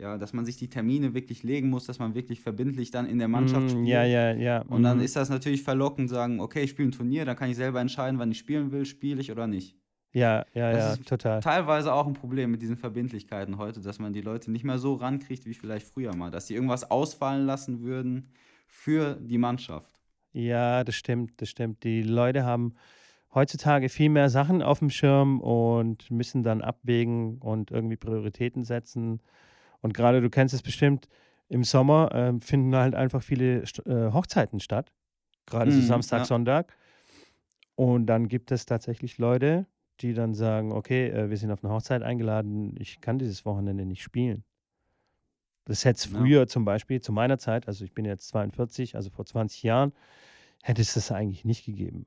ja, dass man sich die Termine wirklich legen muss, dass man wirklich verbindlich dann in der Mannschaft Mm, spielt. Ja, ja, ja. Und dann mhm. ist das natürlich verlockend, sagen, okay, ich spiele ein Turnier, dann kann ich selber entscheiden, wann ich spielen will, spiele ich oder nicht. Ja, ja, Das ja, ist total. Teilweise auch ein Problem mit diesen Verbindlichkeiten heute, dass man die Leute nicht mehr so rankriegt wie vielleicht früher mal, dass sie irgendwas ausfallen lassen würden für die Mannschaft. Ja, das stimmt, das stimmt. Die Leute haben heutzutage viel mehr Sachen auf dem Schirm und müssen dann abwägen und irgendwie Prioritäten setzen. Und gerade, du kennst es bestimmt, im Sommer ähm, finden halt einfach viele äh, Hochzeiten statt. Gerade so Mhm, Samstag, ja. Sonntag. Und dann gibt es tatsächlich Leute, die dann sagen, okay, äh, wir sind auf eine Hochzeit eingeladen, ich kann dieses Wochenende nicht spielen. Das hätte es Ja. früher zum Beispiel, zu meiner Zeit, also ich bin jetzt 42, also vor 20 Jahren, hätte es das eigentlich nicht gegeben.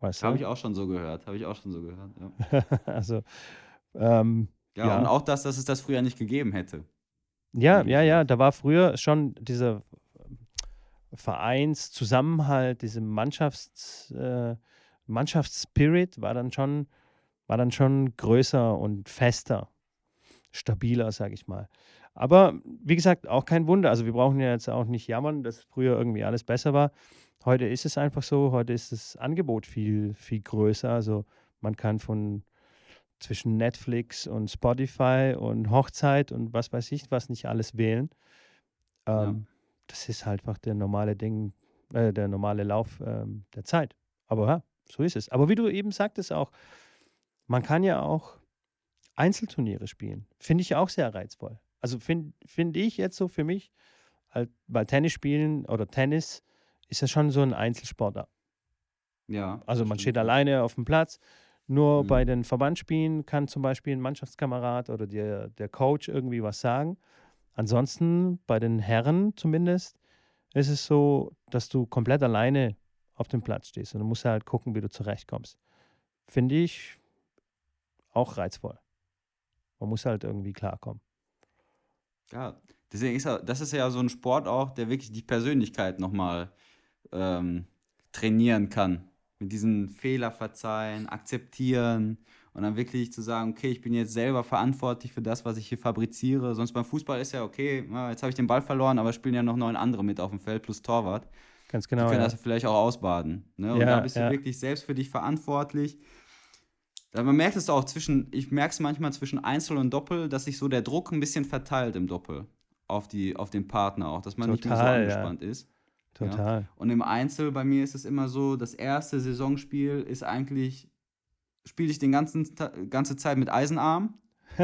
Weißt Habe du? ich auch schon so gehört, habe ich auch schon so gehört. Ja, also, ähm, ja, Ja. und auch das, dass es das früher nicht gegeben hätte. ja, ja, ja, da war früher schon dieser Vereinszusammenhalt, diese Mannschafts, äh, Mannschaftsspirit war dann schon, war dann schon größer und fester, stabiler, sage ich mal. Aber wie gesagt, auch kein Wunder. Also wir brauchen ja jetzt auch nicht jammern, dass früher irgendwie alles besser war. Heute ist es einfach so, heute ist das Angebot viel, viel größer. Also man kann von zwischen Netflix und Spotify und Hochzeit und was weiß ich, was nicht alles wählen. Ja. Ähm, Das ist halt einfach der normale Ding, äh, der normale Lauf ähm, der Zeit. Aber ja, so ist es. Aber wie du eben sagtest auch, man kann ja auch Einzelturniere spielen. Finde ich auch sehr reizvoll. Also finde find ich jetzt so für mich, halt, weil Tennis spielen oder Tennis ist ja schon so ein Einzelsportler. Ja. Also man stimmt. steht alleine auf dem Platz. Nur Mhm. bei den Verbandsspielen kann zum Beispiel ein Mannschaftskamerad oder der, der Coach irgendwie was sagen. Ansonsten bei den Herren zumindest ist es so, dass du komplett alleine auf dem Platz stehst und du musst halt gucken, wie du zurechtkommst. Finde ich auch reizvoll. Man muss halt irgendwie klarkommen. Ja, deswegen ist ja, das ist ja so ein Sport auch, der wirklich die Persönlichkeit nochmal ähm, trainieren kann. Mit diesen Fehler verzeihen, akzeptieren und dann wirklich zu sagen, okay, ich bin jetzt selber verantwortlich für das, was ich hier fabriziere. Sonst beim Fußball ist ja okay, jetzt habe ich den Ball verloren, aber spielen ja noch neun andere mit auf dem Feld plus Torwart. Ganz Die genau. können Ja. das vielleicht auch ausbaden. Ne? Und Ja, da bist ja. du wirklich selbst für dich verantwortlich. Man merkt es auch zwischen, ich merke es manchmal zwischen Einzel und Doppel, dass sich so der Druck ein bisschen verteilt im Doppel auf, die, auf den Partner auch, dass man nicht mehr so Total, angespannt ist. Total. Und im Einzel bei mir ist es immer so, das erste Saisonspiel ist eigentlich, spiele ich den ganzen ganze Zeit mit Eisenarm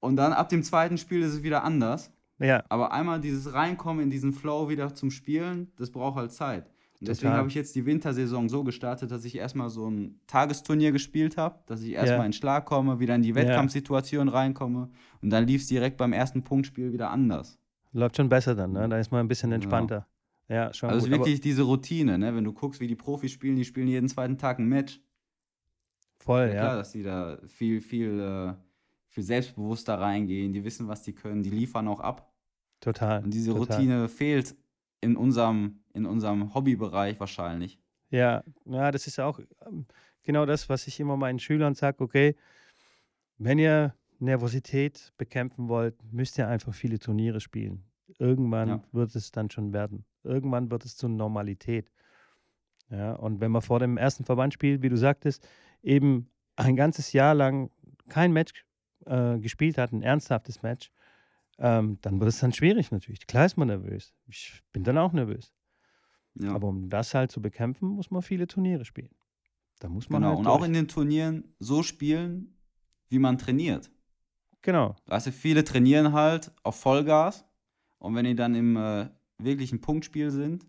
und dann ab dem zweiten Spiel ist es wieder anders. ja, Aber einmal dieses Reinkommen in diesen Flow wieder zum Spielen, das braucht halt Zeit. Und deswegen habe ich jetzt die Wintersaison so gestartet, dass ich erstmal so ein Tagesturnier gespielt habe, dass ich erstmal Ja. in Schlag komme, wieder in die Ja. Wettkampfsituation reinkomme und dann lief es direkt beim ersten Punktspiel wieder anders. Läuft schon besser dann. Ne? Da ist man ein bisschen entspannter. Ja, schon Also gut. Wirklich diese Routine, ne? wenn du guckst, wie die Profis spielen, die spielen jeden zweiten Tag ein Match. voll, Ja, ja. klar, dass die da viel, viel, äh, viel selbstbewusster reingehen, die wissen, was die können, die liefern auch ab. Total. Und diese total. Routine fehlt in unserem, in unserem Hobbybereich wahrscheinlich. Ja, ja, das ist auch ähm, genau das, was ich immer meinen Schülern sage. Okay, wenn ihr Nervosität bekämpfen wollt, müsst ihr einfach viele Turniere spielen. Irgendwann Ja. wird es dann schon werden. Irgendwann wird es zur Normalität. Ja, und wenn man vor dem ersten Verband spielt, wie du sagtest, eben ein ganzes Jahr lang kein Match äh, gespielt hat, ein ernsthaftes Match, ähm, dann wird es dann schwierig natürlich. Klar ist man nervös. Ich bin dann auch nervös. Ja. Aber um das halt zu bekämpfen, muss man viele Turniere spielen. Da muss man genau. halt Und auch in den Turnieren so spielen, wie man trainiert. Genau. Weißt du, viele trainieren halt auf Vollgas und wenn die dann im äh, wirklichen Punktspiel sind,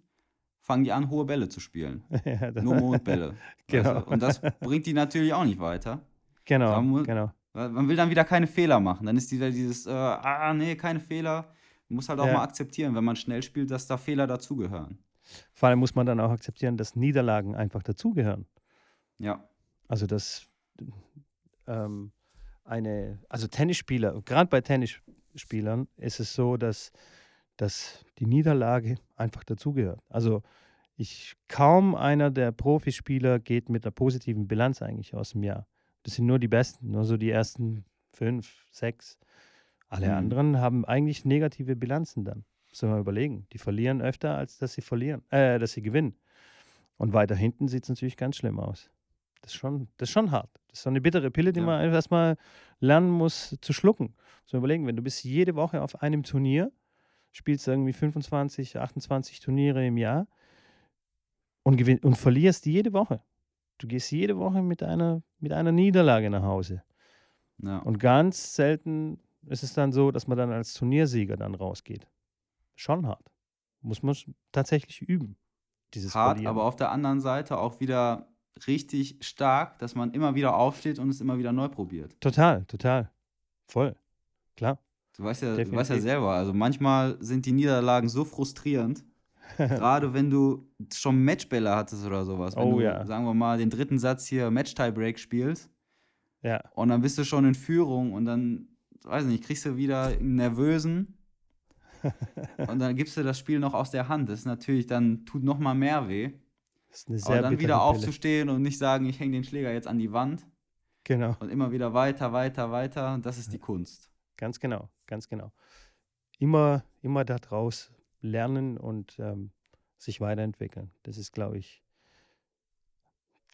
fangen die an, hohe Bälle zu spielen. Ja, Nur Mondbälle. Genau. weißt du? Und das bringt die natürlich auch nicht weiter. genau, Da mu- genau. Man will dann wieder keine Fehler machen. Dann ist wieder dieses, äh, ah, nee, keine Fehler. Man muss halt auch Ja. mal akzeptieren, wenn man schnell spielt, dass da Fehler dazugehören. Vor allem muss man dann auch akzeptieren, dass Niederlagen einfach dazugehören. Ja. Also dass ähm, eine, also Tennisspieler, gerade bei Tennisspielern ist es so, dass, dass die Niederlage einfach dazugehört. Also ich kaum einer der Profispieler geht mit einer positiven Bilanz eigentlich aus dem Jahr. Das sind nur die Besten, nur so die ersten fünf, sechs. Alle Mhm. anderen haben eigentlich negative Bilanzen dann. Müssen wir mal überlegen. Die verlieren öfter, als dass sie verlieren, äh, dass sie gewinnen. Und weiter hinten sieht es natürlich ganz schlimm aus. Das ist, schon, das ist schon hart. Das ist so eine bittere Pille, die Ja. man einfach erstmal lernen muss zu schlucken. So überlegen, wenn du bist jede Woche auf einem Turnier, spielst irgendwie 25, 28 Turniere im Jahr und, gewinn, und verlierst jede Woche. Du gehst jede Woche mit einer, mit einer Niederlage nach Hause. ja. Und ganz selten ist es dann so, dass man dann als Turniersieger dann rausgeht. Schon hart. Muss man tatsächlich üben. Dieses Hart, Verlieren. aber auf der anderen Seite auch wieder richtig stark, dass man immer wieder aufsteht und es immer wieder neu probiert. Total, total. Voll. Klar. Du weißt ja, du weißt ja selber, also manchmal sind die Niederlagen so frustrierend, gerade wenn du schon Matchbälle hattest oder sowas. Wenn Oh du, ja. sagen wir mal, den dritten Satz hier Match-Tiebreak spielst Ja, und dann bist du schon in Führung und dann, weiß nicht, kriegst du wieder einen nervösen und dann gibst du das Spiel noch aus der Hand. Das ist natürlich, dann tut noch mal mehr weh. Das ist eine Aber sehr dann bittere wieder Pille. aufzustehen und nicht sagen, ich hänge den Schläger jetzt an die Wand Genau, und immer wieder weiter, weiter, weiter, das ist die Kunst. ganz genau, ganz genau. Immer, immer daraus lernen und ähm, sich weiterentwickeln. Das ist, glaube ich,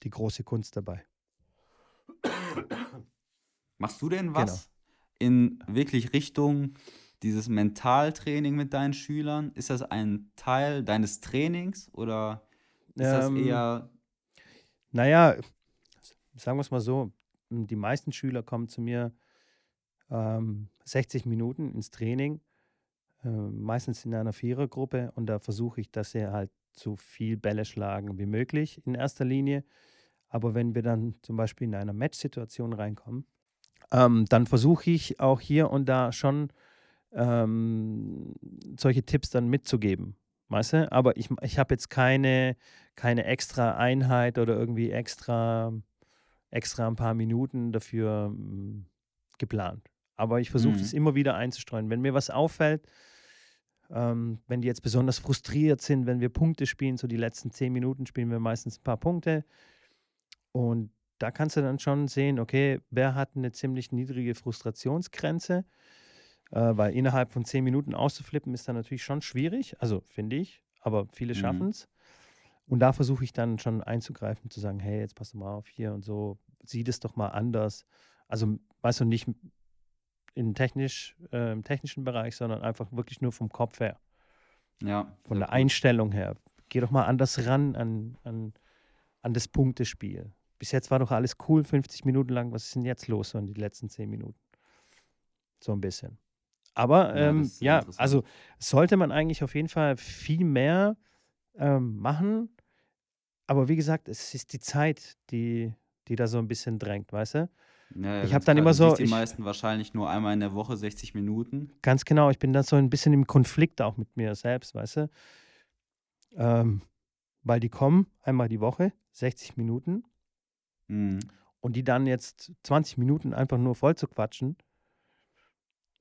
die große Kunst dabei. Machst du denn Genau. was in wirklich Richtung dieses Mentaltraining mit deinen Schülern? Ist das ein Teil deines Trainings oder ist das Ähm, eher, Naja, sagen wir es mal so, m, die meisten Schüler kommen zu mir ähm, 60 Minuten ins Training. äh, meistens in einer Vierergruppe und da versuche ich, dass sie halt so viel Bälle schlagen wie möglich in erster Linie. Aber wenn wir dann zum Beispiel in einer Match-Situation reinkommen, ähm, dann versuche ich auch hier und da schon ähm, solche Tipps dann mitzugeben. Weißt du? Aber ich, ich habe jetzt keine, keine extra Einheit oder irgendwie extra, extra ein paar Minuten dafür hm, geplant. Aber ich versuche es mhm. immer wieder einzustreuen. Wenn mir was auffällt, ähm, wenn die jetzt besonders frustriert sind, wenn wir Punkte spielen, so die letzten zehn Minuten spielen wir meistens ein paar Punkte. Und da kannst du dann schon sehen, okay, wer hat eine ziemlich niedrige Frustrationsgrenze, äh, weil innerhalb von zehn Minuten auszuflippen ist dann natürlich schon schwierig, also finde ich, aber viele mhm. schaffen es. Und da versuche ich dann schon einzugreifen, zu sagen, hey, jetzt pass mal auf hier und so, sieh das doch mal anders. Also, weißt du, nicht in technisch, äh, im technischen Bereich, sondern einfach wirklich nur vom Kopf her. Ja. Von der. Einstellung her. Geh doch mal anders ran an, an, an das Punktespiel. Bis jetzt war doch alles cool, 50 Minuten lang. Was ist denn jetzt los, so in die letzten 10 Minuten? So ein bisschen. Aber ja, ähm, ja also sollte man eigentlich auf jeden Fall viel mehr ähm, machen. Aber wie gesagt, es ist die Zeit, die, die da so ein bisschen drängt, weißt du? Ja, ich habe dann immer so. Die ich, meisten wahrscheinlich nur einmal in der Woche 60 Minuten. Ganz genau. Ich bin dann so ein bisschen im Konflikt auch mit mir selbst, weißt du? Ähm, weil die kommen einmal die Woche, 60 Minuten. Mhm. Und die dann jetzt 20 Minuten einfach nur voll zu quatschen,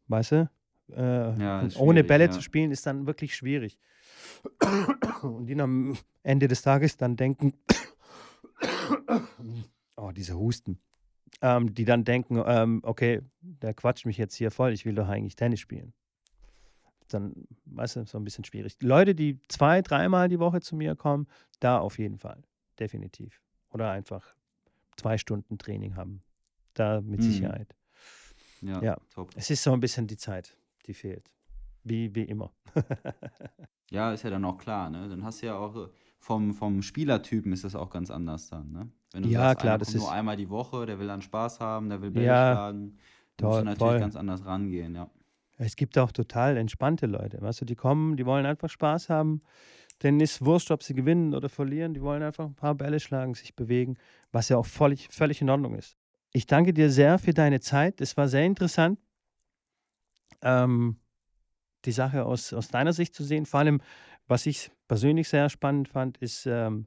weißt du? Äh, ja, ohne Bälle ja. zu spielen, ist dann wirklich schwierig. Und die am Ende des Tages dann denken, oh, dieser Husten ähm, die dann denken, ähm, okay, der quatscht mich jetzt hier voll, ich will doch eigentlich Tennis spielen. Dann, weißt du, so ein bisschen schwierig. Leute, die zwei, dreimal die Woche zu mir kommen, da auf jeden Fall, definitiv. Oder einfach zwei Stunden Training haben, da mit mhm. Sicherheit. Ja, ja, top. Es ist so ein bisschen die Zeit, die fehlt. Wie, wie immer. ja, ist ja dann auch klar, ne? Dann hast du ja auch vom, vom Spielertypen ist das auch ganz anders dann, ne? Wenn du ja, sagst, klar, das ist nur einmal die Woche, der will dann Spaß haben, der will Bälle ja, schlagen, dann musst du natürlich voll. ganz anders rangehen, ja. Es gibt auch total entspannte Leute, weißt du, die kommen, die wollen einfach Spaß haben. Denen ist wurscht, ob sie gewinnen oder verlieren. Die wollen einfach ein paar Bälle schlagen, sich bewegen, was ja auch völlig, völlig in Ordnung ist. Ich danke dir sehr für deine Zeit. Es war sehr interessant, ähm, die Sache aus, aus deiner Sicht zu sehen. Vor allem, was ich persönlich sehr spannend fand, ist ähm,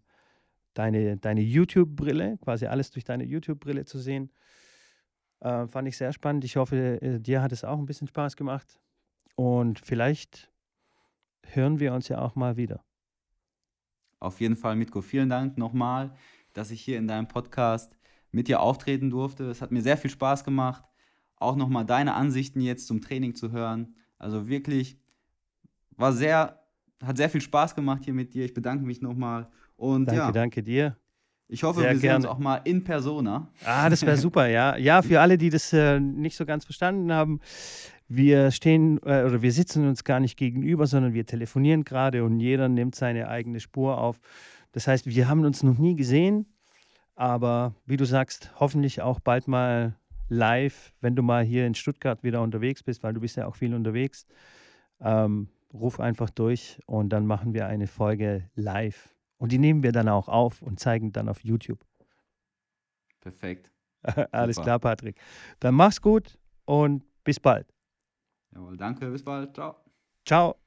deine, deine YouTube-Brille, quasi alles durch deine YouTube-Brille zu sehen. Äh, fand ich sehr spannend. Ich hoffe, äh, dir hat es auch ein bisschen Spaß gemacht. Und vielleicht hören wir uns ja auch mal wieder. Auf jeden Fall, Mitko, vielen Dank nochmal, dass ich hier in deinem Podcast mit dir auftreten durfte. Es hat mir sehr viel Spaß gemacht, auch nochmal deine Ansichten jetzt zum Training zu hören. Also wirklich, war sehr, hat sehr viel Spaß gemacht hier mit dir. Ich bedanke mich nochmal. Und danke, ja, danke dir. Ich hoffe, Sehr wir sehen uns auch mal in Persona. Ah, das wäre super, ja. Ja, für alle, die das äh, nicht so ganz verstanden haben, wir stehen äh, oder wir sitzen uns gar nicht gegenüber, sondern wir telefonieren gerade und jeder nimmt seine eigene Spur auf. Das heißt, wir haben uns noch nie gesehen, aber wie du sagst, hoffentlich auch bald mal live, wenn du mal hier in Stuttgart wieder unterwegs bist, weil du bist ja auch viel unterwegs. Ähm, ruf einfach durch und dann machen wir eine Folge live. Und die nehmen wir dann auch auf und zeigen dann auf YouTube. Perfekt. Alles Super. klar, Patrick. Dann mach's gut und bis bald. Jawohl, danke, bis bald. Ciao. Ciao.